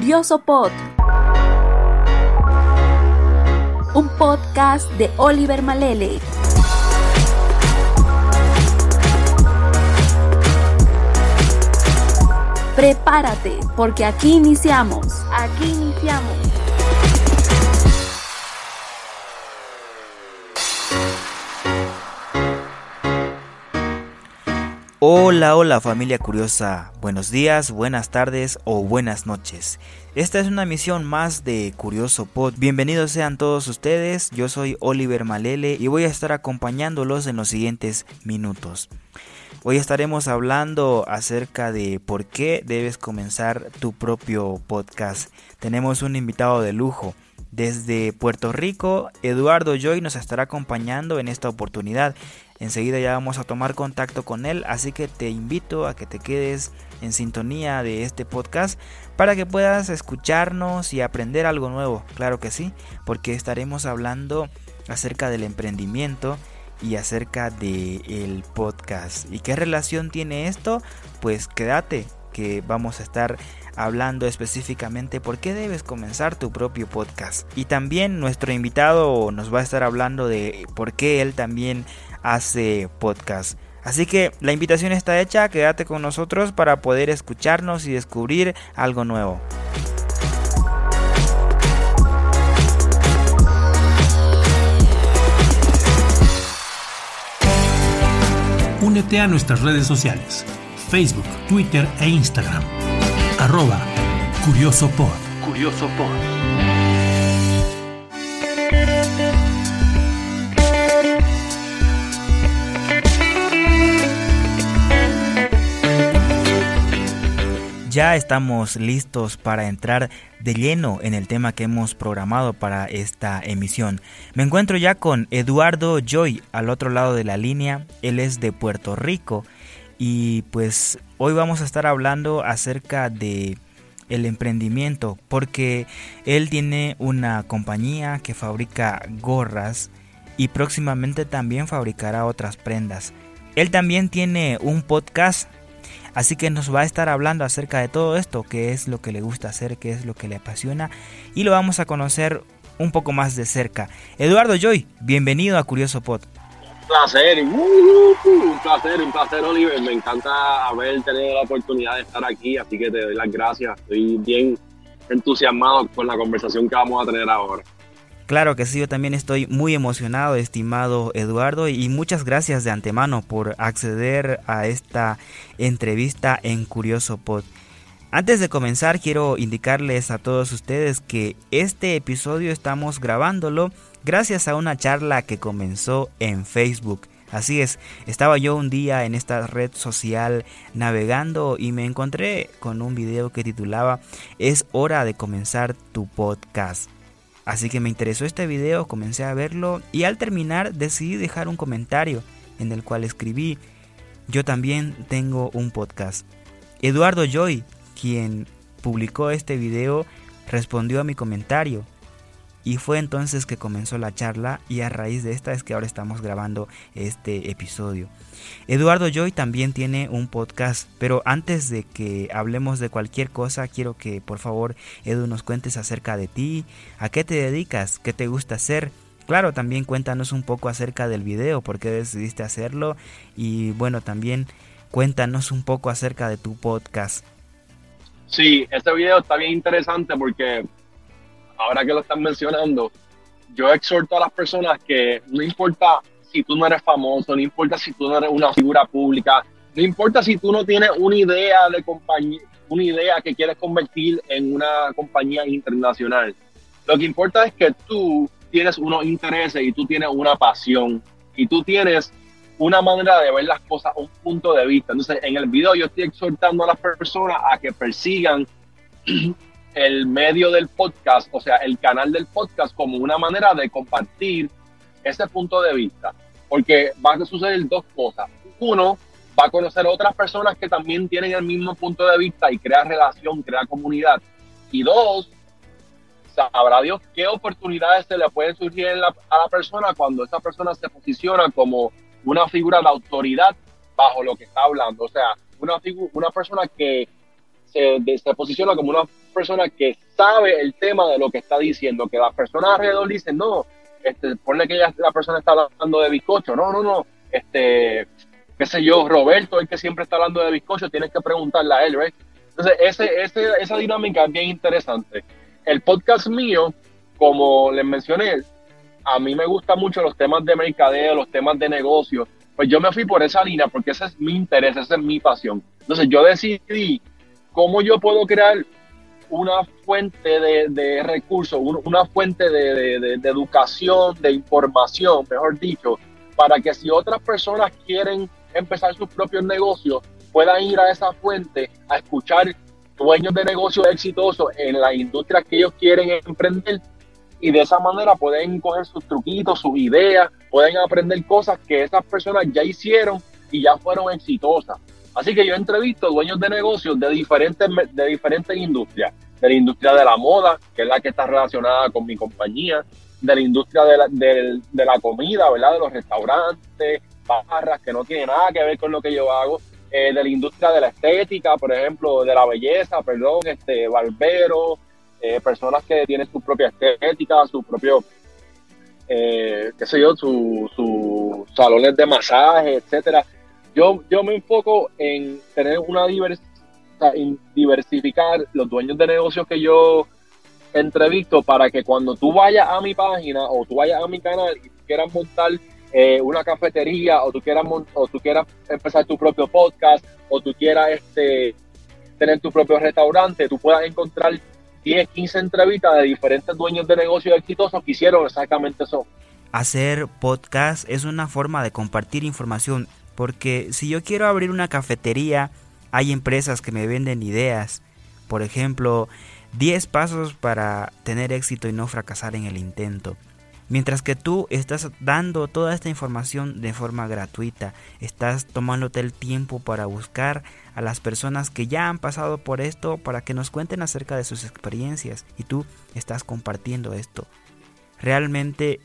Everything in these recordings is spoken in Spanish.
Curioso Pod. Un podcast de Oliver Malele. Prepárate, porque aquí iniciamos. Aquí iniciamos. Hola, hola familia curiosa, buenos días, buenas tardes o buenas noches. Esta es una misión más de Curioso Pod. Bienvenidos sean todos ustedes, yo soy Oliver Malele y voy a estar acompañándolos en los siguientes minutos. Hoy estaremos hablando acerca de por qué debes comenzar tu propio podcast. Tenemos un invitado de lujo. Desde Puerto Rico, Eduardo Joy nos estará acompañando en esta oportunidad. Enseguida ya vamos a tomar contacto con él, así que te invito a que te quedes en sintonía de este podcast para que puedas escucharnos y aprender algo nuevo. Claro que sí, porque estaremos hablando acerca del emprendimiento y acerca del el podcast. ¿Y qué relación tiene esto? Pues quédate que vamos a estar hablando específicamente por qué debes comenzar tu propio podcast. Y también nuestro invitado nos va a estar hablando de por qué él también hace podcast. Así que la invitación está hecha, quédate con nosotros para poder escucharnos y descubrir algo nuevo. Únete a nuestras redes sociales, Facebook, Twitter e Instagram. Arroba Curioso Pod. Curioso Ya estamos listos para entrar de lleno en el tema que hemos programado para esta emisión. Me encuentro ya con Eduardo Joy al otro lado de la línea. Él es de Puerto Rico y pues hoy vamos a estar hablando acerca de el emprendimiento porque él tiene una compañía que fabrica gorras y próximamente también fabricará otras prendas. Él también tiene un podcast Así que nos va a estar hablando acerca de todo esto, qué es lo que le gusta hacer, qué es lo que le apasiona y lo vamos a conocer un poco más de cerca. Eduardo Joy, bienvenido a Curioso Pod. Un placer, un placer, un placer Oliver, me encanta haber tenido la oportunidad de estar aquí, así que te doy las gracias, estoy bien entusiasmado con la conversación que vamos a tener ahora. Claro que sí, yo también estoy muy emocionado, estimado Eduardo, y muchas gracias de antemano por acceder a esta entrevista en Curioso Pod. Antes de comenzar, quiero indicarles a todos ustedes que este episodio estamos grabándolo gracias a una charla que comenzó en Facebook. Así es, estaba yo un día en esta red social navegando y me encontré con un video que titulaba Es hora de comenzar tu podcast. Así que me interesó este video, comencé a verlo y al terminar decidí dejar un comentario en el cual escribí, yo también tengo un podcast. Eduardo Joy, quien publicó este video, respondió a mi comentario y fue entonces que comenzó la charla y a raíz de esta es que ahora estamos grabando este episodio. Eduardo Joy también tiene un podcast, pero antes de que hablemos de cualquier cosa, quiero que por favor Edu nos cuentes acerca de ti, a qué te dedicas, qué te gusta hacer. Claro, también cuéntanos un poco acerca del video, por qué decidiste hacerlo y bueno, también cuéntanos un poco acerca de tu podcast. Sí, este video está bien interesante porque ahora que lo están mencionando, yo exhorto a las personas que no importa si tú no eres famoso, no importa si tú no eres una figura pública, no importa si tú no tienes una idea de compañía, una idea que quieres convertir en una compañía internacional. Lo que importa es que tú tienes unos intereses y tú tienes una pasión y tú tienes una manera de ver las cosas, un punto de vista. Entonces, en el video yo estoy exhortando a las personas a que persigan el medio del podcast, o sea, el canal del podcast como una manera de compartir ese punto de vista. Porque van a suceder dos cosas. Uno, va a conocer otras personas que también tienen el mismo punto de vista y crea relación, crea comunidad. Y dos, sabrá Dios qué oportunidades se le pueden surgir a la persona cuando esa persona se posiciona como una figura de autoridad bajo lo que está hablando. O sea, una, una persona que se, se posiciona como una persona que sabe el tema de lo que está diciendo, que las personas alrededor dicen, no, este, ponle que la persona está hablando de bizcocho, no, no, no, este, qué sé yo, Roberto, el que siempre está hablando de bizcocho, tienes que preguntarle a él, ¿right? Entonces, ese, ese, esa dinámica es bien interesante. El podcast mío, como les mencioné, a mí me gustan mucho los temas de mercadeo, los temas de negocio, pues yo me fui por esa línea porque ese es mi interés, esa es mi pasión. Entonces yo decidí cómo yo puedo crear una fuente de, recursos, una fuente de, educación, de información, mejor dicho, para que si otras personas quieren empezar sus propios negocios, puedan ir a esa fuente a escuchar dueños de negocios exitosos en la industria que ellos quieren emprender y de esa manera pueden coger sus truquitos, sus ideas, pueden aprender cosas que esas personas ya hicieron y ya fueron exitosas. Así que yo entrevisto dueños de negocios de diferentes, de diferentes industrias, de la industria de la moda, que es la que está relacionada con mi compañía, de la industria de la, de, la comida, ¿verdad? De los restaurantes, barras, que no tiene nada que ver con lo que yo hago, eh, de la industria de la estética, por ejemplo, de la belleza, perdón, este, barbero, eh, personas que tienen su propia estética, su propio, eh, qué sé yo, sus su salones de masaje, etcétera. Yo, yo me enfoco en tener una diversidad, diversificar los dueños de negocios que yo entrevisto para que cuando tú vayas a mi página o tú vayas a mi canal y quieras montar eh, una cafetería o tú quieras o tú quieras empezar tu propio podcast o tú quieras este tener tu propio restaurante, tú puedas encontrar 10, 15 entrevistas de diferentes dueños de negocios exitosos que hicieron exactamente eso. Hacer podcast es una forma de compartir información, porque si yo quiero abrir una cafetería, hay empresas que me venden ideas. Por ejemplo, 10 pasos para tener éxito y no fracasar en el intento. Mientras que tú estás dando toda esta información de forma gratuita, estás tomándote el tiempo para buscar a las personas que ya han pasado por esto para que nos cuenten acerca de sus experiencias y tú estás compartiendo esto. Realmente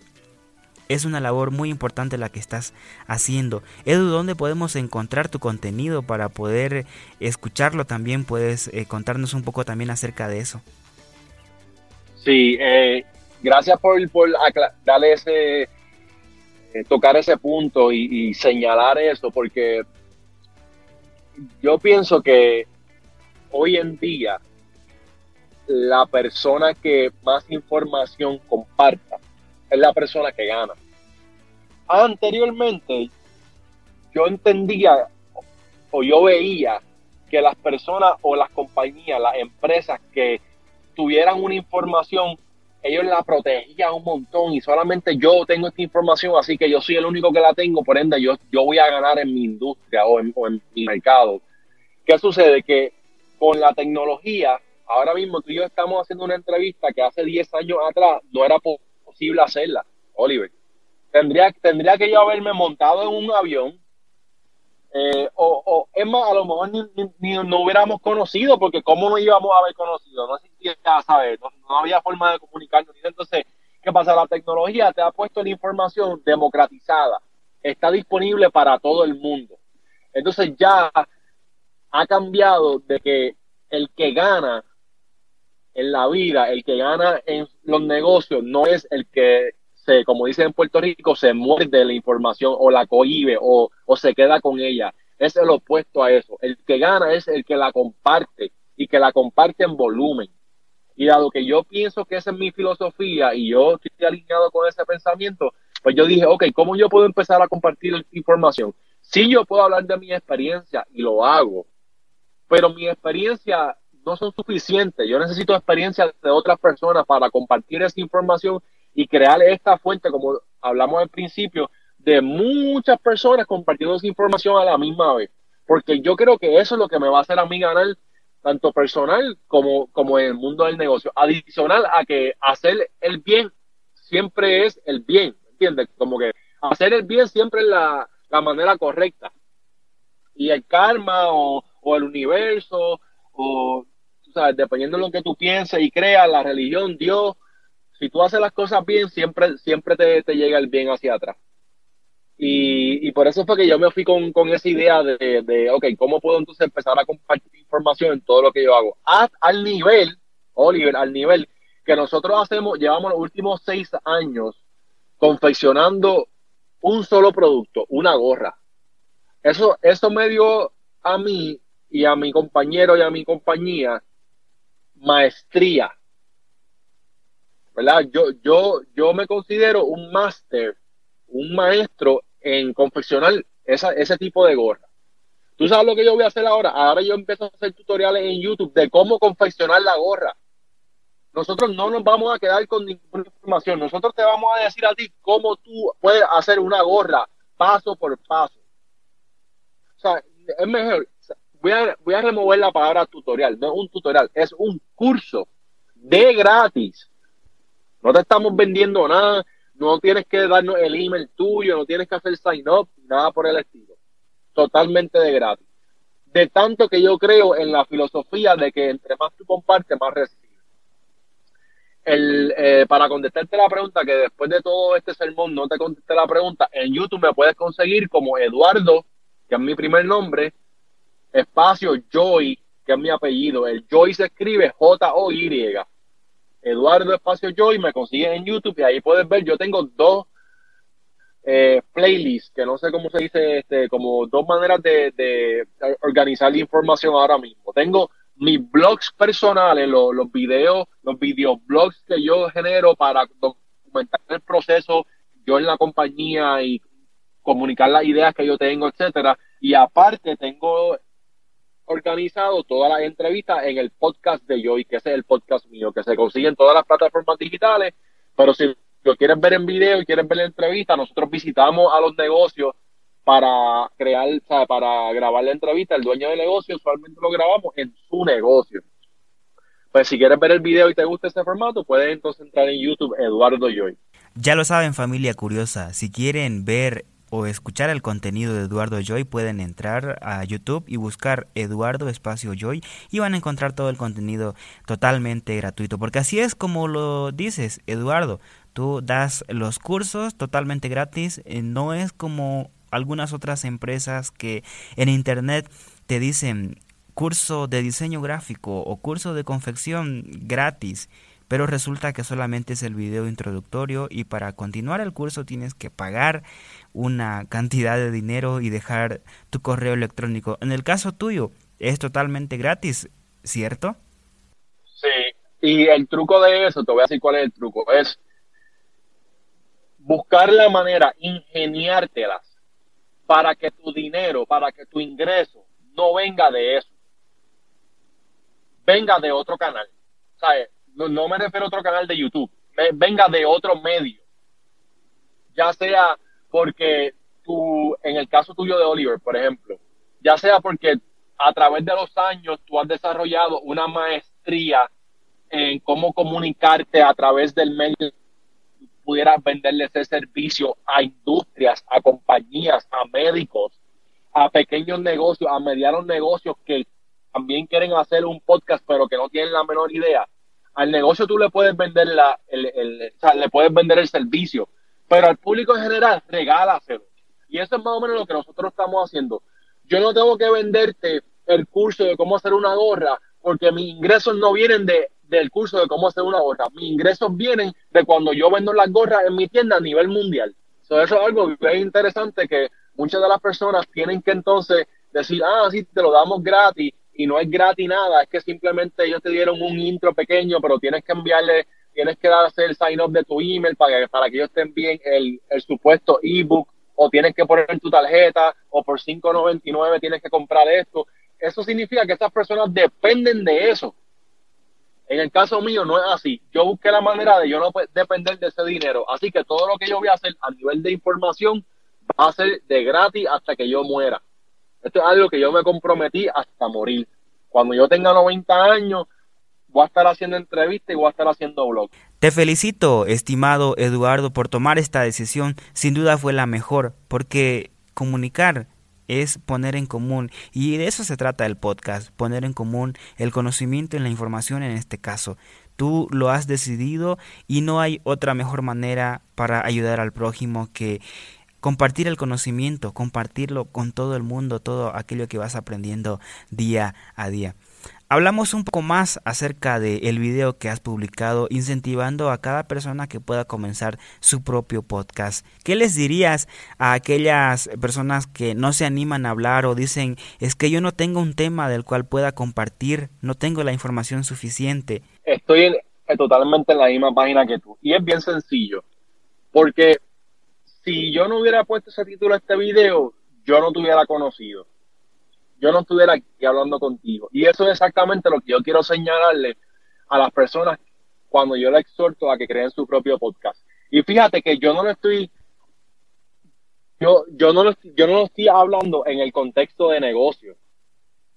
es una labor muy importante la que estás haciendo. Edu, ¿dónde podemos encontrar tu contenido para poder escucharlo también? Puedes eh, contarnos un poco también acerca de eso. Sí, eh, gracias por, darle ese, eh, tocar ese punto y, señalar eso, porque yo pienso que hoy en día la persona que más información comparta es la persona que gana. Anteriormente yo entendía o yo veía que las personas o las compañías, las empresas que tuvieran una información ellos la protegían un montón y solamente yo tengo esta información, así que yo soy el único que la tengo, por ende yo, yo voy a ganar en mi industria o en, mi mercado. ¿Qué sucede? Que con la tecnología, ahora mismo tú y yo estamos haciendo una entrevista que hace 10 años atrás no era posible hacerla, Oliver. Tendría, tendría que yo haberme montado en un avión, eh, o, o, es más, a lo mejor ni, no hubiéramos conocido, porque ¿cómo no íbamos a haber conocido? No existía, ¿sabes? No, no había forma de comunicarnos. Entonces, ¿qué pasa? La tecnología te ha puesto la información democratizada, está disponible para todo el mundo. Entonces ya ha cambiado de que el que gana en la vida, el que gana en los negocios, no es el que se, como dicen en Puerto Rico, se muerde la información o la cohibe o, o se queda con ella. Es el opuesto a eso. El que gana es el que la comparte y que la comparte en volumen. Y dado que yo pienso que esa es mi filosofía y yo estoy alineado con ese pensamiento, pues yo dije, ok, ¿cómo yo puedo empezar a compartir información? Sí, yo puedo hablar de mi experiencia y lo hago, pero mi experiencia no son suficientes. Yo necesito experiencia de otras personas para compartir esa información y crear esta fuente, como hablamos al principio, de muchas personas compartiendo esa información a la misma vez. Porque yo creo que eso es lo que me va a hacer a mí ganar tanto personal como, como en el mundo del negocio. Adicional a que hacer el bien siempre es el bien, ¿entiendes? Como que hacer el bien siempre es la, manera correcta. Y el karma o, o el universo o, dependiendo de lo que tú pienses y creas, la religión, Dios, si tú haces las cosas bien, siempre, siempre te, te llega el bien hacia atrás. Y, y, por eso fue que yo me fui con, con esa idea de, de, ok, ¿cómo puedo entonces empezar a compartir información en todo lo que yo hago? al nivel Oliver, al nivel que nosotros hacemos, llevamos los últimos seis años confeccionando un solo producto, una gorra. Eso, eso me dio a mí y a mi compañero y a mi compañía maestría. ¿Verdad? Yo, yo, yo me considero un máster, un maestro en confeccionar esa, ese tipo de gorra. ¿Tú sabes lo que yo voy a hacer ahora? Ahora yo empiezo a hacer tutoriales en YouTube de cómo confeccionar la gorra. Nosotros no nos vamos a quedar con ninguna información. Nosotros te vamos a decir a ti cómo tú puedes hacer una gorra paso por paso. O sea, es mejor. Voy a, voy a remover la palabra tutorial. No es un tutorial, es un curso de gratis. No te estamos vendiendo nada. No tienes que darnos el email tuyo, no tienes que hacer sign up, nada por el estilo totalmente de gratis. De tanto que yo creo en la filosofía de que entre más tú compartes, más recibes. El, eh, para contestarte la pregunta, que después de todo este sermón no te contesté la pregunta, en YouTube me puedes conseguir como Eduardo, que es mi primer nombre, espacio Joy, que es mi apellido. El Joy se escribe J-O-Y. Eduardo Espacio Joy, me consigues en YouTube y ahí puedes ver, yo tengo dos eh, playlist, que no sé cómo se dice, este, como dos maneras de, organizar la información ahora mismo. Tengo mis blogs personales, los, los videos, los videoblogs que yo genero para documentar el proceso, yo en la compañía y comunicar las ideas que yo tengo, etcétera. Y aparte tengo organizado todas las entrevistas en el podcast de Joy, que ese es el podcast mío, que se consigue en todas las plataformas digitales, pero si lo quieres ver en video y quieres ver la entrevista, nosotros visitamos a los negocios para crear, o para grabar la entrevista. El dueño del negocio usualmente lo grabamos en su negocio. Pues si quieres ver el video y te gusta ese formato, puedes entonces entrar en YouTube Eduardo Joy. Ya lo saben familia curiosa, si quieren ver o escuchar el contenido de Eduardo Joy pueden entrar a YouTube y buscar Eduardo Espacio Joy y van a encontrar todo el contenido totalmente gratuito porque así es como lo dices Eduardo Tú das los cursos totalmente gratis. Eh, no es como algunas otras empresas que en internet te dicen curso de diseño gráfico o curso de confección gratis. Pero resulta que solamente es el video introductorio y para continuar el curso tienes que pagar una cantidad de dinero y dejar tu correo electrónico. En el caso tuyo es totalmente gratis, ¿cierto? Sí, y el truco de eso, te voy a decir cuál es el truco, es buscar la manera, ingeniártelas para que tu dinero, para que tu ingreso no venga de eso, venga de otro canal. No, no me refiero a otro canal de YouTube, venga de otro medio. Ya sea porque tú, en el caso tuyo de Oliver, por ejemplo, ya sea porque a través de los años tú has desarrollado una maestría en cómo comunicarte a través del medio pudiera venderle ese servicio a industrias, a compañías, a médicos, a pequeños negocios, a medianos negocios que también quieren hacer un podcast pero que no tienen la menor idea. Al negocio tú le puedes vender la, el, el, o sea, le puedes vender el servicio, pero al público en general regálaselo. Y eso es más o menos lo que nosotros estamos haciendo. Yo no tengo que venderte el curso de cómo hacer una gorra porque mis ingresos no vienen de del curso de cómo hacer una gorra. Mis ingresos vienen de cuando yo vendo las gorras en mi tienda a nivel mundial. eso es algo muy interesante que muchas de las personas tienen que entonces decir, ah, sí, te lo damos gratis y no es gratis nada, es que simplemente ellos te dieron un intro pequeño, pero tienes que enviarle, tienes que hacer el sign up de tu email para que, para que ellos te envíen el, el supuesto ebook o tienes que poner tu tarjeta o por 5.99 tienes que comprar esto. Eso significa que estas personas dependen de eso en el caso mío no es así. Yo busqué la manera de yo no depender de ese dinero. Así que todo lo que yo voy a hacer a nivel de información va a ser de gratis hasta que yo muera. Esto es algo que yo me comprometí hasta morir. Cuando yo tenga 90 años, voy a estar haciendo entrevistas y voy a estar haciendo blog. Te felicito, estimado Eduardo, por tomar esta decisión. Sin duda fue la mejor, porque comunicar es poner en común y de eso se trata el podcast, poner en común el conocimiento y la información en este caso. Tú lo has decidido y no hay otra mejor manera para ayudar al prójimo que compartir el conocimiento, compartirlo con todo el mundo, todo aquello que vas aprendiendo día a día. Hablamos un poco más acerca del el video que has publicado incentivando a cada persona que pueda comenzar su propio podcast. ¿Qué les dirías a aquellas personas que no se animan a hablar o dicen es que yo no tengo un tema del cual pueda compartir, no tengo la información suficiente? Estoy totalmente en la misma página que tú y es bien sencillo porque si yo no hubiera puesto ese título a este video, yo no te hubiera conocido yo no estuviera aquí hablando contigo. Y eso es exactamente lo que yo quiero señalarle a las personas cuando yo le exhorto a que creen su propio podcast. Y fíjate que yo no lo estoy, yo, yo no lo, yo no lo estoy hablando en el contexto de negocio.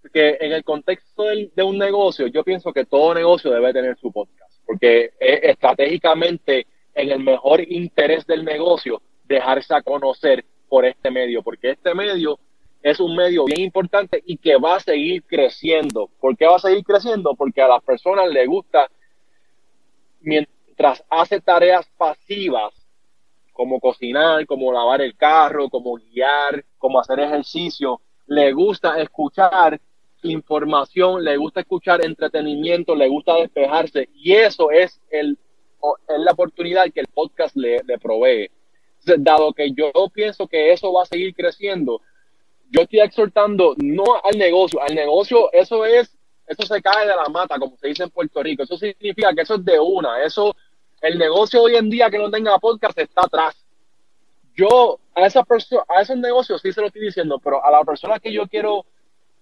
Porque en el contexto de, de un negocio, yo pienso que todo negocio debe tener su podcast. Porque es estratégicamente en el mejor interés del negocio dejarse a conocer por este medio. Porque este medio es un medio bien importante y que va a seguir creciendo. ¿Por qué va a seguir creciendo? Porque a las personas les gusta, mientras hace tareas pasivas, como cocinar, como lavar el carro, como guiar, como hacer ejercicio, le gusta escuchar información, le gusta escuchar entretenimiento, le gusta despejarse y eso es, el, es la oportunidad que el podcast le, le provee. Dado que yo pienso que eso va a seguir creciendo, yo estoy exhortando no al negocio, al negocio eso es, eso se cae de la mata, como se dice en Puerto Rico, eso significa que eso es de una, eso, el negocio hoy en día que no tenga podcast está atrás. Yo a esa persona, a esos negocios sí se lo estoy diciendo, pero a la persona que yo quiero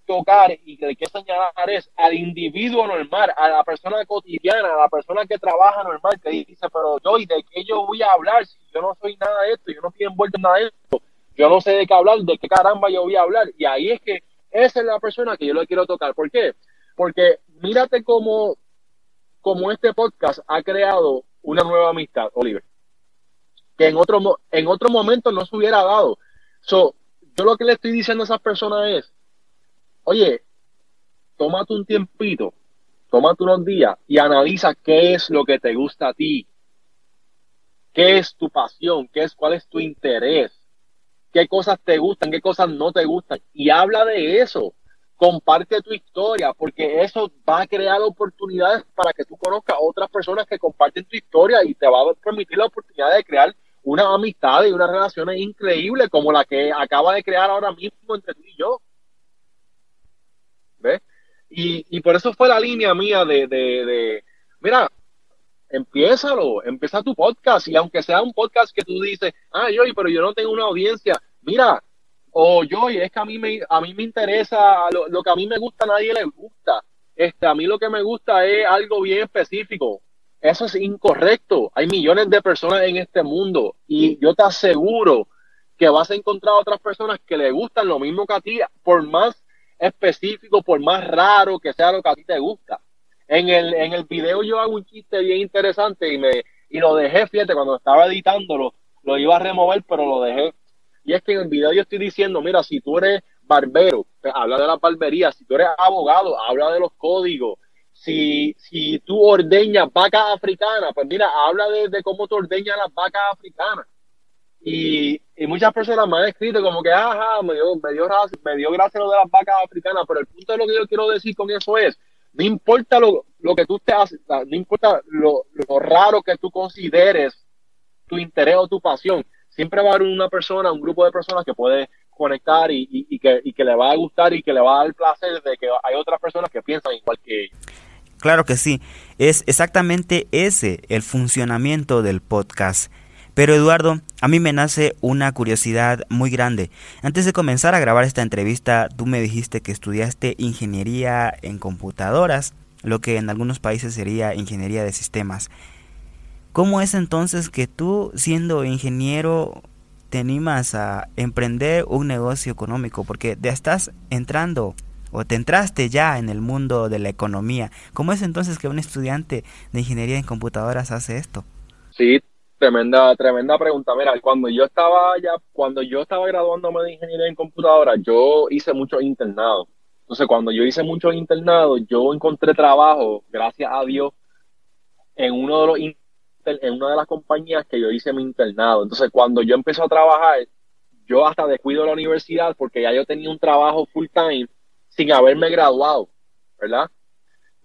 tocar y que quiero señalar es al individuo normal, a la persona cotidiana, a la persona que trabaja normal, que dice, pero yo, ¿y de qué yo voy a hablar si yo no soy nada de esto, yo no estoy envuelto en nada de esto? Yo no sé de qué hablar, de qué caramba yo voy a hablar. Y ahí es que esa es la persona que yo le quiero tocar. ¿Por qué? Porque mírate cómo, cómo este podcast ha creado una nueva amistad, Oliver, que en otro, en otro momento no se hubiera dado. So, yo lo que le estoy diciendo a esas personas es, oye, tómate un tiempito, tómate unos días y analiza qué es lo que te gusta a ti, qué es tu pasión, qué es, cuál es tu interés qué cosas te gustan, qué cosas no te gustan. Y habla de eso. Comparte tu historia, porque eso va a crear oportunidades para que tú conozcas a otras personas que comparten tu historia y te va a permitir la oportunidad de crear una amistad y una relación increíble como la que acaba de crear ahora mismo entre tú y yo. ¿Ves? Y, por eso fue la línea mía de, de, de mira, empiézalo, empieza tu podcast y aunque sea un podcast que tú dices, ah, yo, pero yo no tengo una audiencia, mira, o yo, es que a mí me, a mí me interesa, lo, que a mí me gusta a nadie le gusta, este, a mí lo que me gusta es algo bien específico, eso es incorrecto, hay millones de personas en este mundo y yo te aseguro que vas a encontrar otras personas que le gustan lo mismo que a ti, por más específico, por más raro que sea lo que a ti te gusta. En el, en el video yo hago un chiste bien interesante y me y lo dejé, fíjate, cuando estaba editándolo, lo iba a remover, pero lo dejé. Y es que en el video yo estoy diciendo, mira, si tú eres barbero, pues habla de la barbería, si tú eres abogado, habla de los códigos, si, si tú ordeñas vacas africanas, pues mira, habla de, cómo tú ordeñas las vacas africanas. Y, y, muchas personas me han escrito como que, ajá, me dio, me dio, me dio gracia lo de las vacas africanas, pero el punto de lo que yo quiero decir con eso es, no importa lo, que tú te haces, no importa lo, raro que tú consideres tu interés o tu pasión, siempre va a haber una persona, un grupo de personas que puede conectar y, que, y que le va a gustar y que le va a dar placer de que hay otras personas que piensan igual que ellos. Claro que sí, es exactamente ese el funcionamiento del podcast. Pero Eduardo, a mí me nace una curiosidad muy grande. Antes de comenzar a grabar esta entrevista, tú me dijiste que estudiaste ingeniería en computadoras, lo que en algunos países sería ingeniería de sistemas. ¿Cómo es entonces que tú, siendo ingeniero, te animas a emprender un negocio económico? Porque ya estás entrando o te entraste ya en el mundo de la economía. ¿Cómo es entonces que un estudiante de ingeniería en computadoras hace esto? Sí, Tremenda, tremenda pregunta. Mira, cuando yo estaba ya, cuando yo estaba graduándome de ingeniería en computadora, yo hice muchos internados. Entonces, cuando yo hice muchos internados, yo encontré trabajo, gracias a Dios, en uno de los en una de las compañías que yo hice mi internado. Entonces, cuando yo empecé a trabajar, yo hasta descuido la universidad porque ya yo tenía un trabajo full time sin haberme graduado, ¿verdad?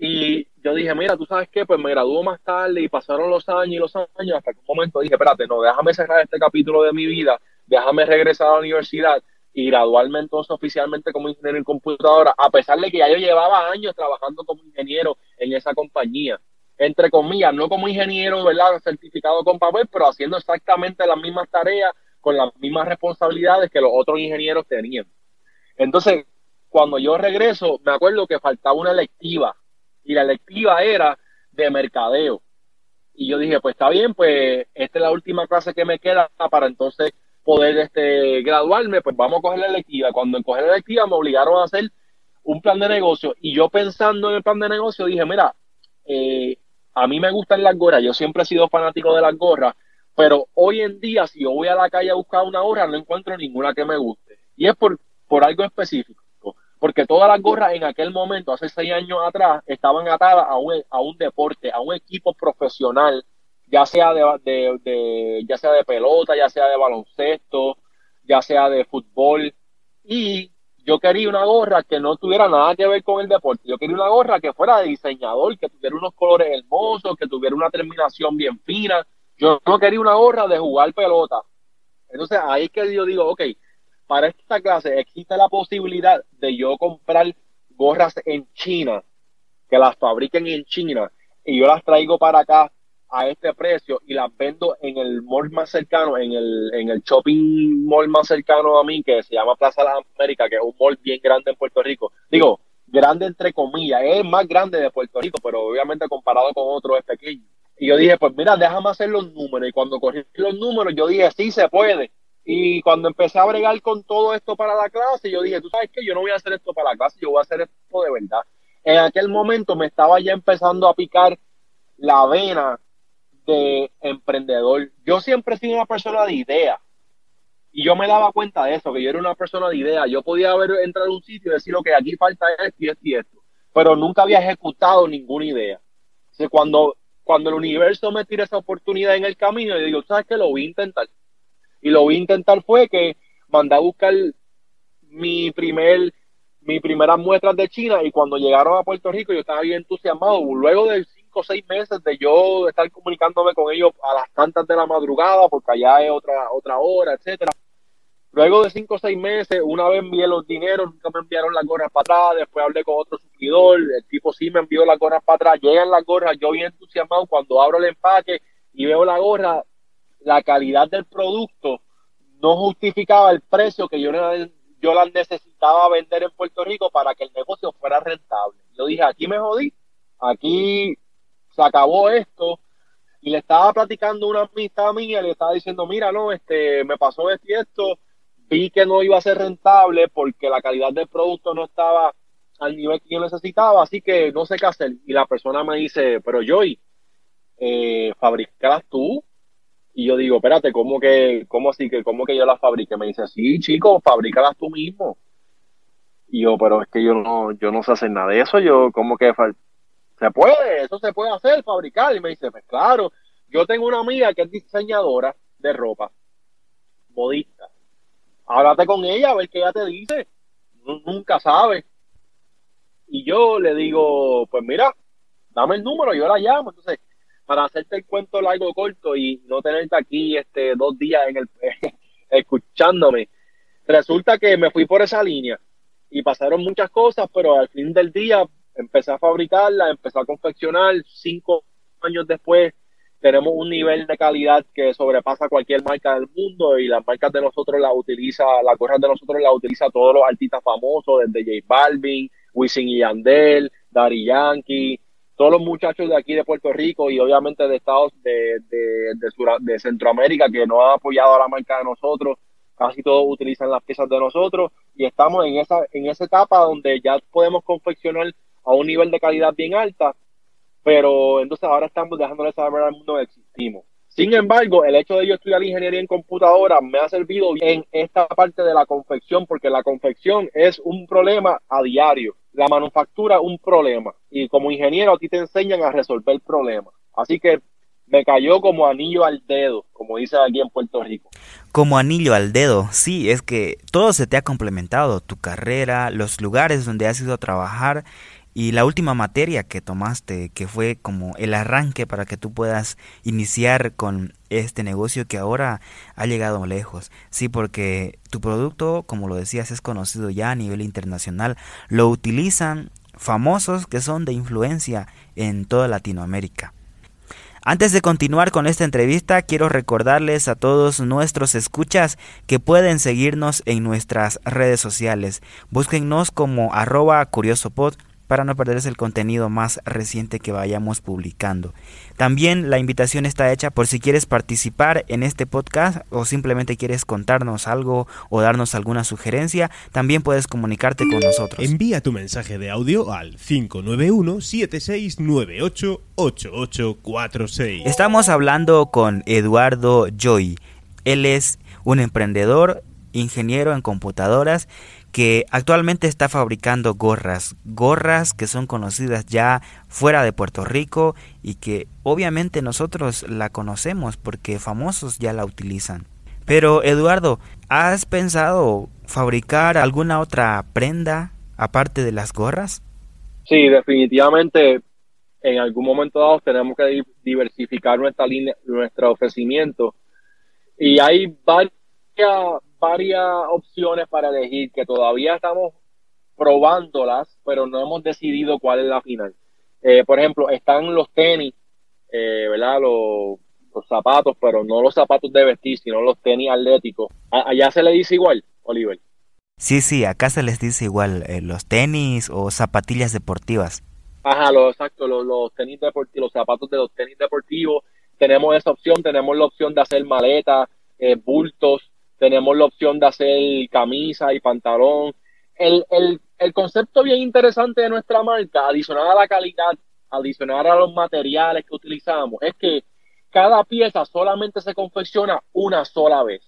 Y yo dije, mira, tú sabes qué, pues me graduó más tarde y pasaron los años y los años hasta que un momento dije, espérate, no, déjame cerrar este capítulo de mi vida, déjame regresar a la universidad y graduarme entonces oficialmente como ingeniero en computadora, a pesar de que ya yo llevaba años trabajando como ingeniero en esa compañía. Entre comillas, no como ingeniero, ¿verdad? Certificado con papel, pero haciendo exactamente las mismas tareas, con las mismas responsabilidades que los otros ingenieros tenían. Entonces, cuando yo regreso, me acuerdo que faltaba una electiva y la electiva era de mercadeo. Y yo dije, pues está bien, pues esta es la última clase que me queda para entonces poder este, graduarme, pues vamos a coger la electiva. Cuando en coger la electiva me obligaron a hacer un plan de negocio y yo pensando en el plan de negocio dije, mira, eh, a mí me gustan las gorras, yo siempre he sido fanático de las gorras, pero hoy en día si yo voy a la calle a buscar una gorra no encuentro ninguna que me guste. Y es por, por algo específico porque todas las gorras en aquel momento, hace seis años atrás, estaban atadas a un, a un deporte, a un equipo profesional, ya sea de, ya sea de pelota, ya sea de baloncesto, ya sea de fútbol. Y yo quería una gorra que no tuviera nada que ver con el deporte. Yo quería una gorra que fuera de diseñador, que tuviera unos colores hermosos, que tuviera una terminación bien fina. Yo no quería una gorra de jugar pelota. Entonces ahí es que yo digo, ok, para esta clase existe la posibilidad de yo comprar gorras en China, que las fabriquen en China, y yo las traigo para acá a este precio y las vendo en el mall más cercano, en el, en el shopping mall más cercano a mí, que se llama Plaza las Américas, que es un mall bien grande en Puerto Rico. Digo, grande entre comillas, es más grande de Puerto Rico, pero obviamente comparado con otros es pequeño. Y yo dije, pues mira, déjame hacer los números. Y cuando corrí los números, yo dije, sí se puede. Y cuando empecé a bregar con todo esto para la clase, yo dije, tú sabes que yo no voy a hacer esto para la clase, yo voy a hacer esto de verdad. En aquel momento me estaba ya empezando a picar la vena de emprendedor. Yo siempre he sido una persona de idea. Y yo me daba cuenta de eso, que yo era una persona de idea. Yo podía haber entrado a un sitio y decir, que aquí falta esto y esto y esto. Pero nunca había ejecutado ninguna idea. O cuando, cuando el universo me tira esa oportunidad en el camino, yo digo, ¿sabes qué? Lo voy a intentar. Y lo voy intentar fue que mandé a buscar mi primer mi primeras muestras de China y cuando llegaron a Puerto Rico yo estaba bien entusiasmado. Luego de cinco o seis meses de yo estar comunicándome con ellos a las tantas de la madrugada, porque allá es otra, otra hora, etcétera. Luego de cinco o seis meses, una vez envié los dineros, nunca me enviaron las gorras para atrás, después hablé con otro suplidor, el tipo sí me envió las gorras para atrás, llegan las gorras, yo bien entusiasmado, cuando abro el empaque y veo la gorra, la calidad del producto no justificaba el precio que yo, yo la necesitaba vender en Puerto Rico para que el negocio fuera rentable. Yo dije, aquí me jodí, aquí se acabó esto. Y le estaba platicando una amistad mía, le estaba diciendo, mira, no, este, me pasó esto y esto, vi que no iba a ser rentable porque la calidad del producto no estaba al nivel que yo necesitaba, así que no sé qué hacer. Y la persona me dice, pero Joy, eh, fabricarás tú, y yo digo, espérate, ¿cómo que, cómo así que, cómo que yo las fabrique? Me dice, sí, chico, fabrícalas tú mismo. Y yo, pero es que yo no, yo no sé hacer nada de eso, yo, ¿cómo que se puede? Eso se puede hacer, fabricar. Y me dice, pues claro, yo tengo una amiga que es diseñadora de ropa, modista. Háblate con ella a ver qué ella te dice. Nunca sabe. Y yo le digo, pues mira, dame el número, yo la llamo. Entonces, para hacerte el cuento largo corto y no tenerte aquí este dos días en el escuchándome, resulta que me fui por esa línea y pasaron muchas cosas, pero al fin del día empecé a fabricarla, empecé a confeccionar, cinco años después tenemos un nivel de calidad que sobrepasa cualquier marca del mundo y las marcas de nosotros la utiliza, las cosas de nosotros la utiliza todos los artistas famosos, desde J Balvin, Wisin y Yandel, Daddy Yankee, todos los muchachos de aquí de Puerto Rico y obviamente de Estados de, de, de, Centroamérica que nos han apoyado a la marca de nosotros, casi todos utilizan las piezas de nosotros y estamos en esa, en esa etapa donde ya podemos confeccionar a un nivel de calidad bien alta, pero entonces ahora estamos dejándole saber al mundo que existimos. Sin embargo, el hecho de yo estudiar ingeniería en computadora me ha servido en esta parte de la confección, porque la confección es un problema a diario la manufactura un problema y como ingeniero a ti te enseñan a resolver problemas. Así que me cayó como anillo al dedo, como dice aquí en Puerto Rico. Como anillo al dedo, sí, es que todo se te ha complementado, tu carrera, los lugares donde has ido a trabajar y la última materia que tomaste, que fue como el arranque para que tú puedas iniciar con este negocio que ahora ha llegado lejos. Sí, porque tu producto, como lo decías, es conocido ya a nivel internacional. Lo utilizan famosos que son de influencia en toda Latinoamérica. Antes de continuar con esta entrevista, quiero recordarles a todos nuestros escuchas que pueden seguirnos en nuestras redes sociales. Búsquennos como arroba curiosopod para no perderse el contenido más reciente que vayamos publicando. También la invitación está hecha por si quieres participar en este podcast o simplemente quieres contarnos algo o darnos alguna sugerencia, también puedes comunicarte con nosotros. Envía tu mensaje de audio al 591-7698-8846. Estamos hablando con Eduardo Joy. Él es un emprendedor, ingeniero en computadoras que actualmente está fabricando gorras, gorras que son conocidas ya fuera de Puerto Rico y que obviamente nosotros la conocemos porque famosos ya la utilizan. Pero Eduardo, ¿has pensado fabricar alguna otra prenda aparte de las gorras? Sí, definitivamente en algún momento dado tenemos que diversificar nuestra línea, nuestro ofrecimiento y hay varias varias opciones para elegir que todavía estamos probándolas, pero no hemos decidido cuál es la final. Eh, por ejemplo, están los tenis, eh, ¿verdad? Los, zapatos, pero no los zapatos de vestir, sino los tenis atléticos. ¿Allá se le dice igual, Oliver? Sí, sí, acá se les dice igual, eh, los tenis o zapatillas deportivas. Ajá, lo, exacto, los, los tenis deportivos, los zapatos de los tenis deportivos. Tenemos esa opción, tenemos la opción de hacer maletas, bultos, tenemos la opción de hacer camisa y pantalón. El, concepto bien interesante de nuestra marca, adicional a la calidad, adicional a los materiales que utilizamos, es que cada pieza solamente se confecciona una sola vez.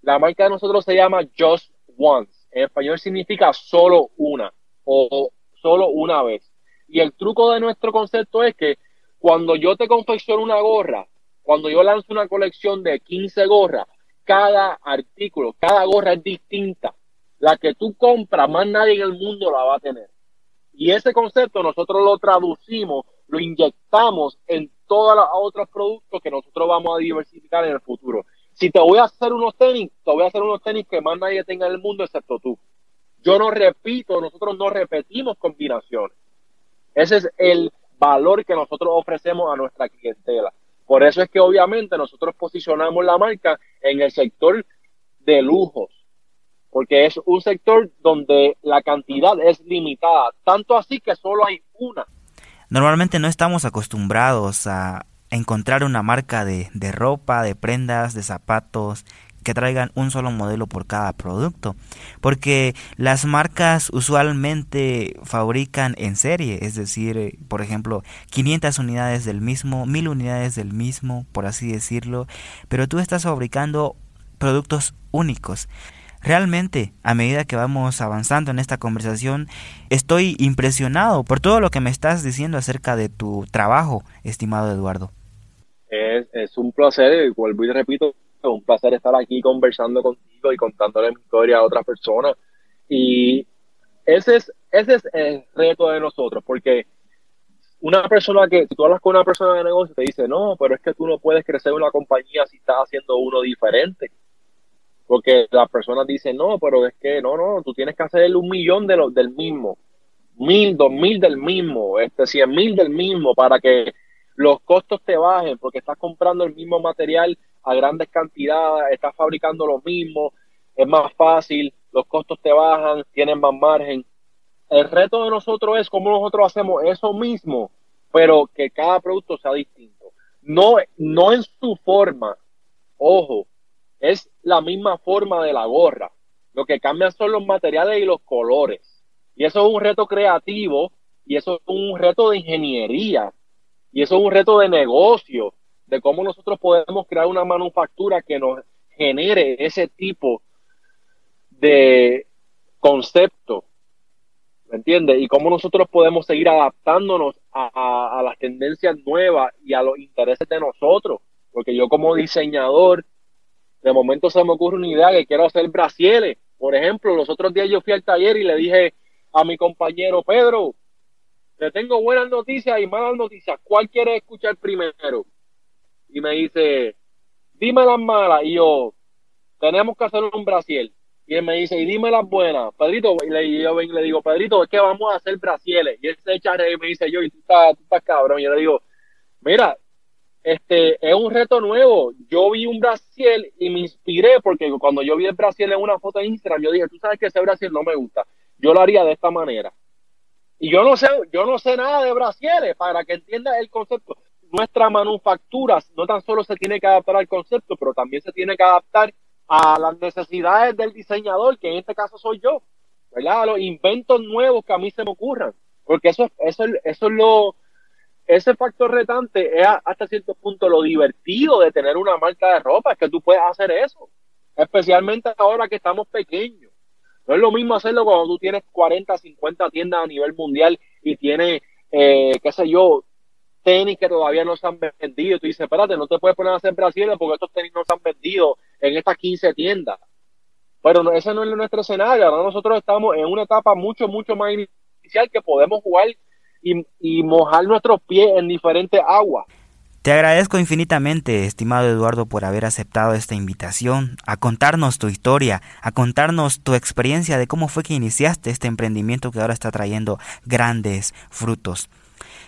La marca de nosotros se llama Just Once. En español significa solo una o solo una vez. Y el truco de nuestro concepto es que cuando yo te confecciono una gorra, cuando yo lanzo una colección de 15 gorras, cada artículo, cada gorra es distinta. La que tú compras, más nadie en el mundo la va a tener. Y ese concepto nosotros lo traducimos, lo inyectamos en todos los otros productos que nosotros vamos a diversificar en el futuro. Si te voy a hacer unos tenis, te voy a hacer unos tenis que más nadie tenga en el mundo excepto tú. Yo no repito, nosotros no repetimos combinaciones. Ese es el valor que nosotros ofrecemos a nuestra clientela. Por eso es que obviamente nosotros posicionamos la marca en el sector de lujos, porque es un sector donde la cantidad es limitada, tanto así que solo hay una. Normalmente no estamos acostumbrados a encontrar una marca de, de ropa, de prendas, de zapatos, que traigan un solo modelo por cada producto, porque las marcas usualmente fabrican en serie, es decir, eh, por ejemplo, 500 unidades del mismo, 1000 unidades del mismo, por así decirlo, pero tú estás fabricando productos únicos. Realmente, a medida que vamos avanzando en esta conversación, estoy impresionado por todo lo que me estás diciendo acerca de tu trabajo, estimado Eduardo. Es, un placer, vuelvo y repito, un placer estar aquí conversando contigo y contándole mi historia a otras personas. Y ese es, ese es el reto de nosotros, porque una persona que, si tú hablas con una persona de negocio, te dice, no, pero es que tú no puedes crecer una compañía si estás haciendo uno diferente. Porque las personas dicen, no, pero es que no, no, tú tienes que hacer un millón de los del mismo, mil, dos mil del mismo, este, cien mil del mismo, para que los costos te bajen, porque estás comprando el mismo material a grandes cantidades, estás fabricando lo mismo, es más fácil, los costos te bajan, tienen más margen. El reto de nosotros es cómo nosotros hacemos eso mismo, pero que cada producto sea distinto. No, no en su forma, ojo, es la misma forma de la gorra. Lo que cambian son los materiales y los colores. Y eso es un reto creativo y eso es un reto de ingeniería y eso es un reto de negocio de cómo nosotros podemos crear una manufactura que nos genere ese tipo de concepto, ¿me entiendes? Y cómo nosotros podemos seguir adaptándonos a, las tendencias nuevas y a los intereses de nosotros, porque yo como diseñador, de momento se me ocurre una idea que quiero hacer brasieles. Por ejemplo, los otros días yo fui al taller y le dije a mi compañero Pedro, te tengo buenas noticias y malas noticias. ¿Cuál quieres escuchar primero? Y me dice, dime las malas. Y yo, tenemos que hacer un Brasil. Y él me dice, y dime las buenas. Pedrito, y, le, yo le digo, Pedrito, es que vamos a hacer Brasiles. Y él se echa y me dice, yo, y tú estás, tú estás cabrón. Y yo le digo, mira, este es un reto nuevo. Yo vi un Brasil y me inspiré porque cuando yo vi el Brasil en una foto de Instagram, yo dije, tú sabes que ese Brasil no me gusta. Yo lo haría de esta manera. Y yo no sé, yo no sé nada de brasieres para que entiendas el concepto. Nuestra manufactura no tan solo se tiene que adaptar al concepto, pero también se tiene que adaptar a las necesidades del diseñador, que en este caso soy yo, ¿verdad? A los inventos nuevos que a mí se me ocurran. Porque eso, eso, eso es lo, ese factor retante es hasta cierto punto lo divertido de tener una marca de ropa, es que tú puedes hacer eso, especialmente ahora que estamos pequeños. No es lo mismo hacerlo cuando tú tienes 40, 50 tiendas a nivel mundial y tienes, eh, qué sé yo, tenis que todavía no se han vendido. Tú dices, espérate, no te puedes poner a hacer Brasil porque estos tenis no se han vendido en estas 15 tiendas. Pero ese no es nuestro escenario. Ahora nosotros estamos en una etapa mucho, mucho más inicial que podemos jugar y, y mojar nuestros pies en diferentes aguas. Te agradezco infinitamente, estimado Eduardo, por haber aceptado esta invitación a contarnos tu historia, a contarnos tu experiencia de cómo fue que iniciaste este emprendimiento que ahora está trayendo grandes frutos.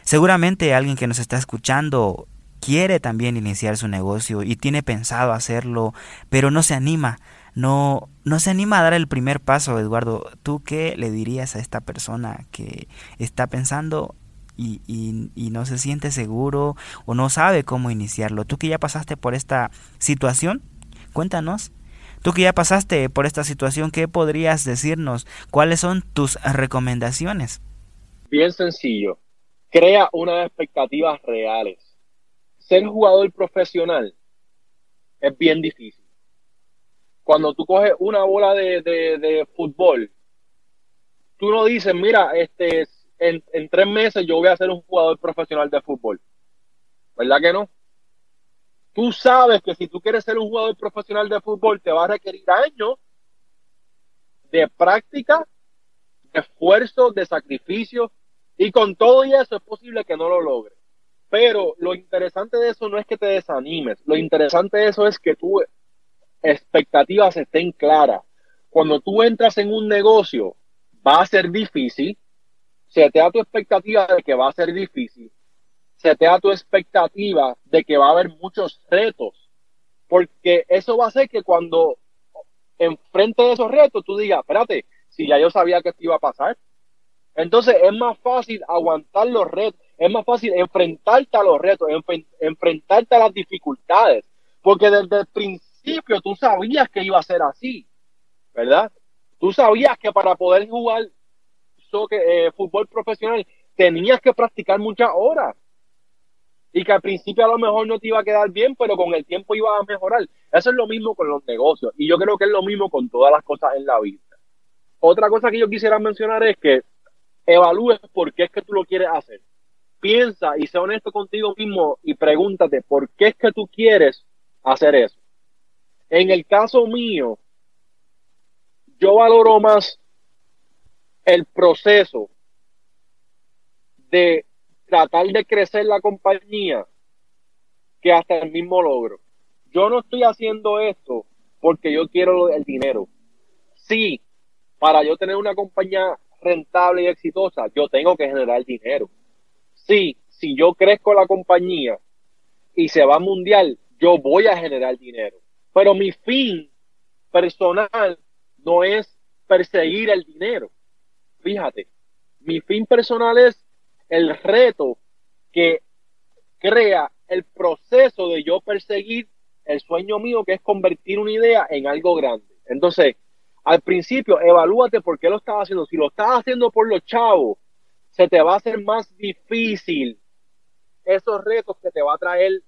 Seguramente alguien que nos está escuchando quiere también iniciar su negocio y tiene pensado hacerlo, pero no se anima, no, no se anima a dar el primer paso, Eduardo. ¿Tú qué le dirías a esta persona que está pensando y, no se siente seguro o no sabe cómo iniciarlo. Tú que ya pasaste por esta situación, cuéntanos. Tú que ya pasaste por esta situación, ¿qué podrías decirnos? ¿Cuáles son tus recomendaciones? Bien sencillo. Crea unas expectativas reales. Ser jugador profesional es bien difícil. Cuando tú coges una bola de, de, fútbol, tú no dices, mira, este, en, tres meses yo voy a ser un jugador profesional de fútbol. ¿Verdad que no? Tú sabes que si tú quieres ser un jugador profesional de fútbol, te va a requerir años de práctica, de esfuerzo, de sacrificio, y con todo y eso es posible que no lo logres. Pero lo interesante de eso no es que te desanimes, lo interesante de eso es que tus expectativas estén claras. Cuando tú entras en un negocio, va a ser difícil, se te da tu expectativa de que va a ser difícil, se te da tu expectativa de que va a haber muchos retos, porque eso va a hacer que cuando enfrente de esos retos tú digas, espérate, si ya yo sabía que esto iba a pasar. Entonces es más fácil aguantar los retos, es más fácil enfrentarte a los retos, enfrentarte a las dificultades, porque desde el principio tú sabías que iba a ser así, ¿verdad? Tú sabías que para poder jugar que eh, fútbol profesional, tenías que practicar muchas horas. Y que al principio a lo mejor no te iba a quedar bien, pero con el tiempo iba a mejorar. Eso es lo mismo con los negocios. Y yo creo que es lo mismo con todas las cosas en la vida. Otra cosa que yo quisiera mencionar es que evalúes por qué es que tú lo quieres hacer. Piensa y sé honesto contigo mismo y pregúntate por qué es que tú quieres hacer eso. En el caso mío, yo valoro más el proceso de tratar de crecer la compañía que hasta el mismo logro. Yo no estoy haciendo esto porque yo quiero el dinero. Sí, para yo tener una compañía rentable y exitosa, yo tengo que generar dinero. Sí, si yo crezco la compañía y se va mundial, yo voy a generar dinero. Pero mi fin personal no es perseguir el dinero. Fíjate, mi fin personal es el reto que crea el proceso de yo perseguir el sueño mío, que es convertir una idea en algo grande. Entonces, al principio, evalúate por qué lo estás haciendo. Si lo estás haciendo por los chavos, se te va a hacer más difícil esos retos que te va a traer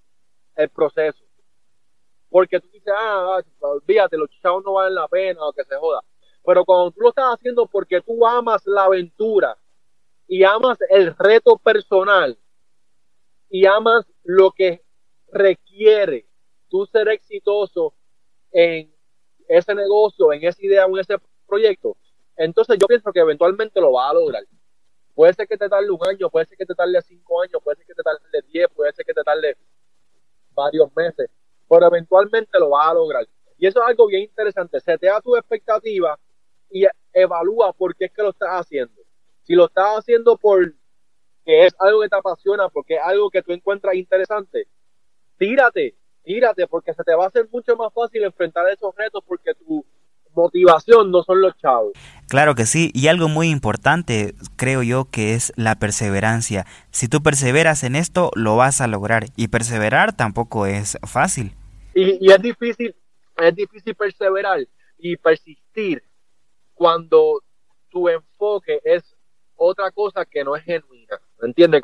el proceso. Porque tú dices, ah, ah olvídate, los chavos no valen la pena o que se joda. Pero cuando tú lo estás haciendo porque tú amas la aventura y amas el reto personal y amas lo que requiere tú ser exitoso en ese negocio, en esa idea o en ese proyecto, entonces yo pienso que eventualmente lo va a lograr. Puede ser que te tarde un año, puede ser que te tarde cinco años, puede ser que te tarde diez, puede ser que te tarde varios meses, pero eventualmente lo vas a lograr. Y eso es algo bien interesante. Setea tu expectativa y evalúa por qué es que lo estás haciendo. Si lo estás haciendo por que es algo que te apasiona, porque es algo que tú encuentras interesante, tírate, tírate, porque se te va a hacer mucho más fácil enfrentar esos retos porque tu motivación no son los chavos. Claro que sí, y algo muy importante creo yo que es la perseverancia. Si tú perseveras en esto, lo vas a lograr, y perseverar tampoco es fácil. Y, y es difícil, es difícil perseverar y persistir cuando tu enfoque es otra cosa que no es genuina. ¿Me entiendes?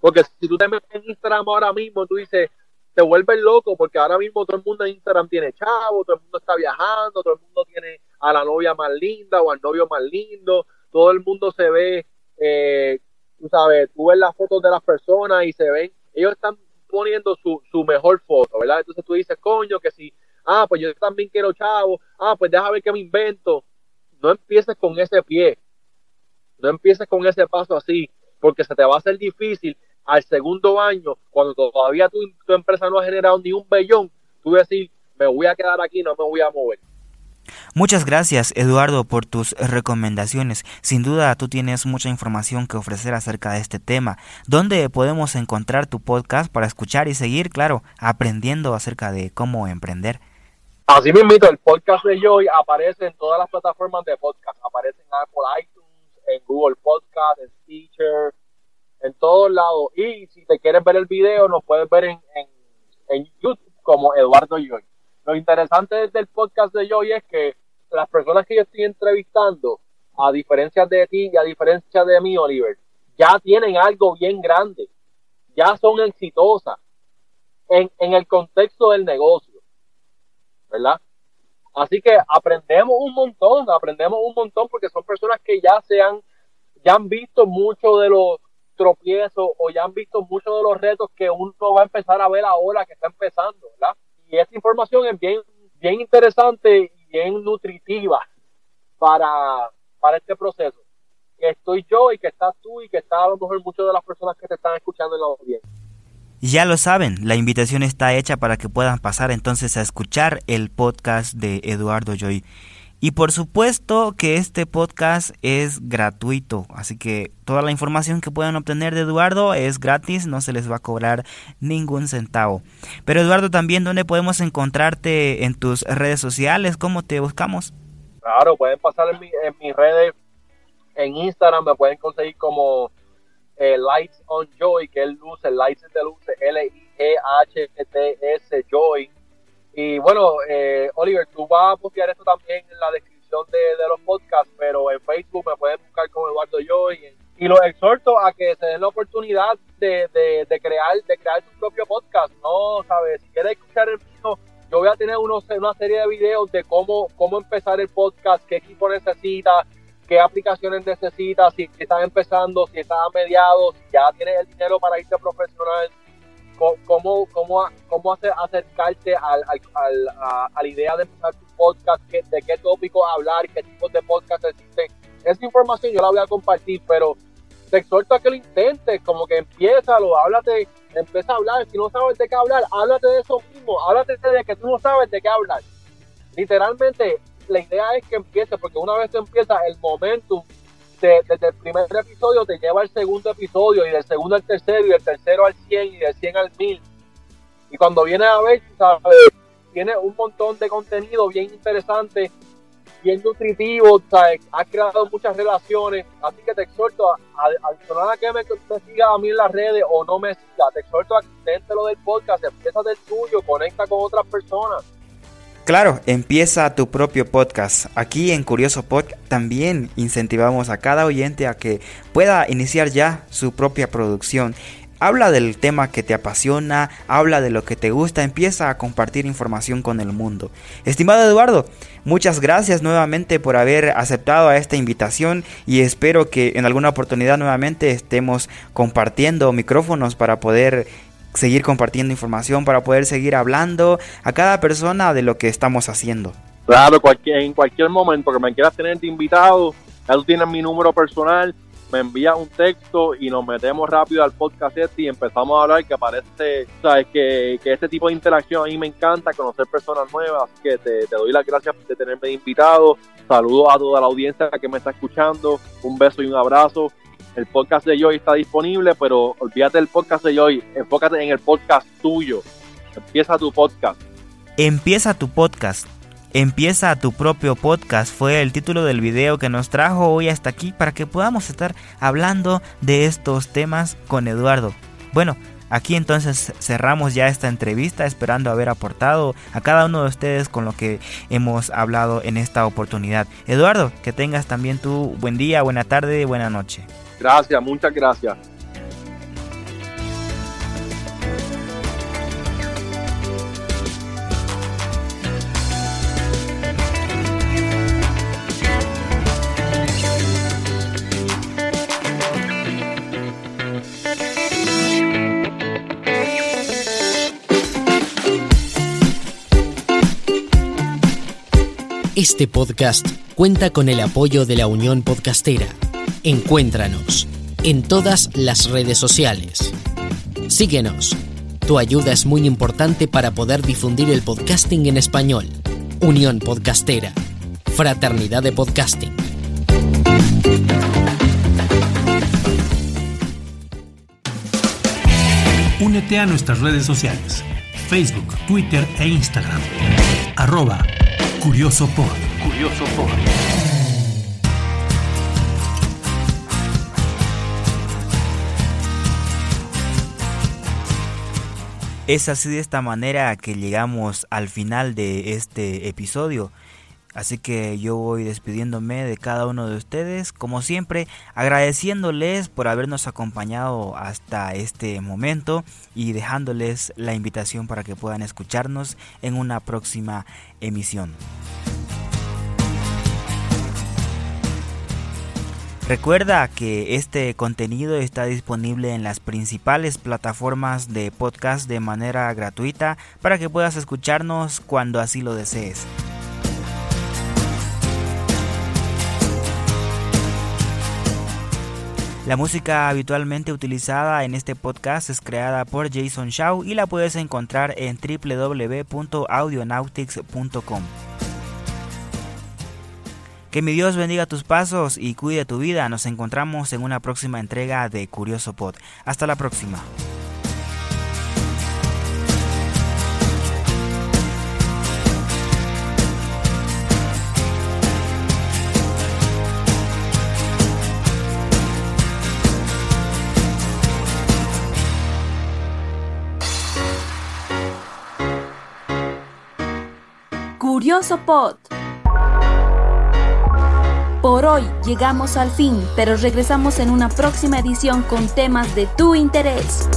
porque si tú te metes en Instagram ahora mismo, tú dices, te vuelves loco porque ahora mismo todo el mundo en Instagram tiene chavo, todo el mundo está viajando, todo el mundo tiene a la novia más linda o al novio más lindo, todo el mundo se ve, eh, tú sabes, tú ves las fotos de las personas y se ven, ellos están poniendo su, su mejor foto, ¿verdad? Entonces tú dices, coño, que si, ah, pues yo también quiero chavo, ah, pues déjame ver qué me invento. No empieces con ese pie, no empieces con ese paso así, porque se te va a hacer difícil al segundo año, cuando todavía tu, tu empresa no ha generado ni un bellón, tú decir, me voy a quedar aquí, no me voy a mover. Muchas gracias Eduardo por tus recomendaciones. Sin duda tú tienes mucha información que ofrecer acerca de este tema. ¿Dónde podemos encontrar tu podcast para escuchar y seguir, claro, aprendiendo acerca de cómo emprender? Así mismo, el podcast de Joy aparece en todas las plataformas de podcast. Aparece en Apple iTunes, en Google Podcast, en Stitcher, en todos lados. Y si te quieres ver el video, nos puedes ver en, en, YouTube como Eduardo Joy. Lo interesante del podcast de Joy es que las personas que yo estoy entrevistando, a diferencia de ti y a diferencia de mí, Oliver, ya tienen algo bien grande, ya son exitosas en, en el contexto del negocio, ¿verdad? Así que aprendemos un montón, aprendemos un montón porque son personas que ya se han, ya han visto mucho de los tropiezos o ya han visto muchos de los retos que uno va a empezar a ver ahora que está empezando, ¿verdad? Y esta información es bien, bien interesante y bien nutritiva para, para este proceso. Que estoy yo y que estás tú y que está a lo mejor muchas de las personas que te están escuchando en la audiencia. Ya lo saben, la invitación está hecha para que puedan pasar entonces a escuchar el podcast de Eduardo Joy. Y por supuesto que este podcast es gratuito, así que toda la información que puedan obtener de Eduardo es gratis, no se les va a cobrar ningún centavo. Pero Eduardo, también, ¿dónde podemos encontrarte en tus redes sociales? ¿Cómo te buscamos? Claro, pueden pasar en, en mis redes, en Instagram me pueden conseguir como eh, Lights on Joy, que es luce, Lights de luce, L-I-G-H-T-S Joy. Y bueno, eh, Oliver, tú vas a postear esto también en la descripción de, los podcasts, pero en Facebook me pueden buscar como Eduardo Joy. Y, los exhorto a que se den la oportunidad de, de, crear de crear su propio podcast. No, ¿sabes? Si quieres escuchar el mío, yo voy a tener unos, una serie de videos de cómo, cómo empezar el podcast, qué equipo necesita, qué aplicaciones necesitas, si estás empezando, si estás a mediados, si ya tienes el dinero para irte profesional, cómo, cómo, cómo hacer, acercarte al, al, a, la idea de empezar tu podcast, de qué tópico hablar, qué tipos de podcast existen. Esa información yo la voy a compartir, pero te exhorto a que lo intentes, como que lo háblate, empieza a hablar, si no sabes de qué hablar, háblate de eso mismo, háblate de que tú no sabes de qué hablar. Literalmente, la idea es que empiece, porque una vez que empieza el momentum desde el primer episodio te lleva al segundo episodio y del segundo al tercero y del tercero al 100 y del 100 al 1000. Y cuando vienes a ver, ¿sabes? tiene un montón de contenido bien interesante, bien nutritivo, ¿sabes? has creado muchas relaciones, así que te exhorto a, a, a que me, me siga a mí en las redes o no me siga, te exhorto a que lo del podcast, empieza del tuyo, conecta con otras personas Claro, empieza tu propio podcast. Aquí en Curioso Pod también incentivamos a cada oyente a que pueda iniciar ya su propia producción. Habla del tema que te apasiona, habla de lo que te gusta, empieza a compartir información con el mundo. Estimado Eduardo, muchas gracias nuevamente por haber aceptado a esta invitación y espero que en alguna oportunidad nuevamente estemos compartiendo micrófonos para poder seguir compartiendo información, para poder seguir hablando a cada persona de lo que estamos haciendo. Claro, cualquier, en cualquier momento que me quieras tener de invitado, ya tú tienes mi número personal, me envía un texto y nos metemos rápido al podcast este y empezamos a hablar que parece, sabes, que, que este tipo de interacción a mí me encanta, conocer personas nuevas, que te, te doy las gracias de tenerme invitado, saludos a toda la audiencia que me está escuchando, un beso y un abrazo. El podcast de Joy está disponible, pero olvídate del podcast de Joy, enfócate en el podcast tuyo. Empieza tu podcast. Empieza tu podcast. Empieza tu propio podcast fue el título del video que nos trajo hoy hasta aquí para que podamos estar hablando de estos temas con Eduardo. Bueno, aquí entonces cerramos ya esta entrevista esperando haber aportado a cada uno de ustedes con lo que hemos hablado en esta oportunidad. Eduardo, que tengas también tu buen día, buena tarde, buena noche. Gracias, muchas gracias. Este podcast cuenta con el apoyo de la Unión Podcastera. Encuéntranos en todas las redes sociales. Síguenos. Tu ayuda es muy importante para poder difundir el podcasting en español. Unión Podcastera. Fraternidad de Podcasting. Únete a nuestras redes sociales, Facebook, Twitter e Instagram. Arroba Curioso Pod. Curioso Pod. Es así de esta manera que llegamos al final de este episodio. Así que yo voy despidiéndome de cada uno de ustedes, como siempre, agradeciéndoles por habernos acompañado hasta este momento y dejándoles la invitación para que puedan escucharnos en una próxima emisión. Recuerda que este contenido está disponible en las principales plataformas de podcast de manera gratuita para que puedas escucharnos cuando así lo desees. La música habitualmente utilizada en este podcast es creada por Jason Shaw y la puedes encontrar en www.audionautics.com. Que mi Dios bendiga tus pasos y cuide tu vida. Nos encontramos en una próxima entrega de Curioso Pod. Hasta la próxima. Curioso Pod. Por hoy llegamos al fin, pero regresamos en una próxima edición con temas de tu interés.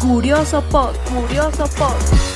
Curioso Pod, Curioso Pod.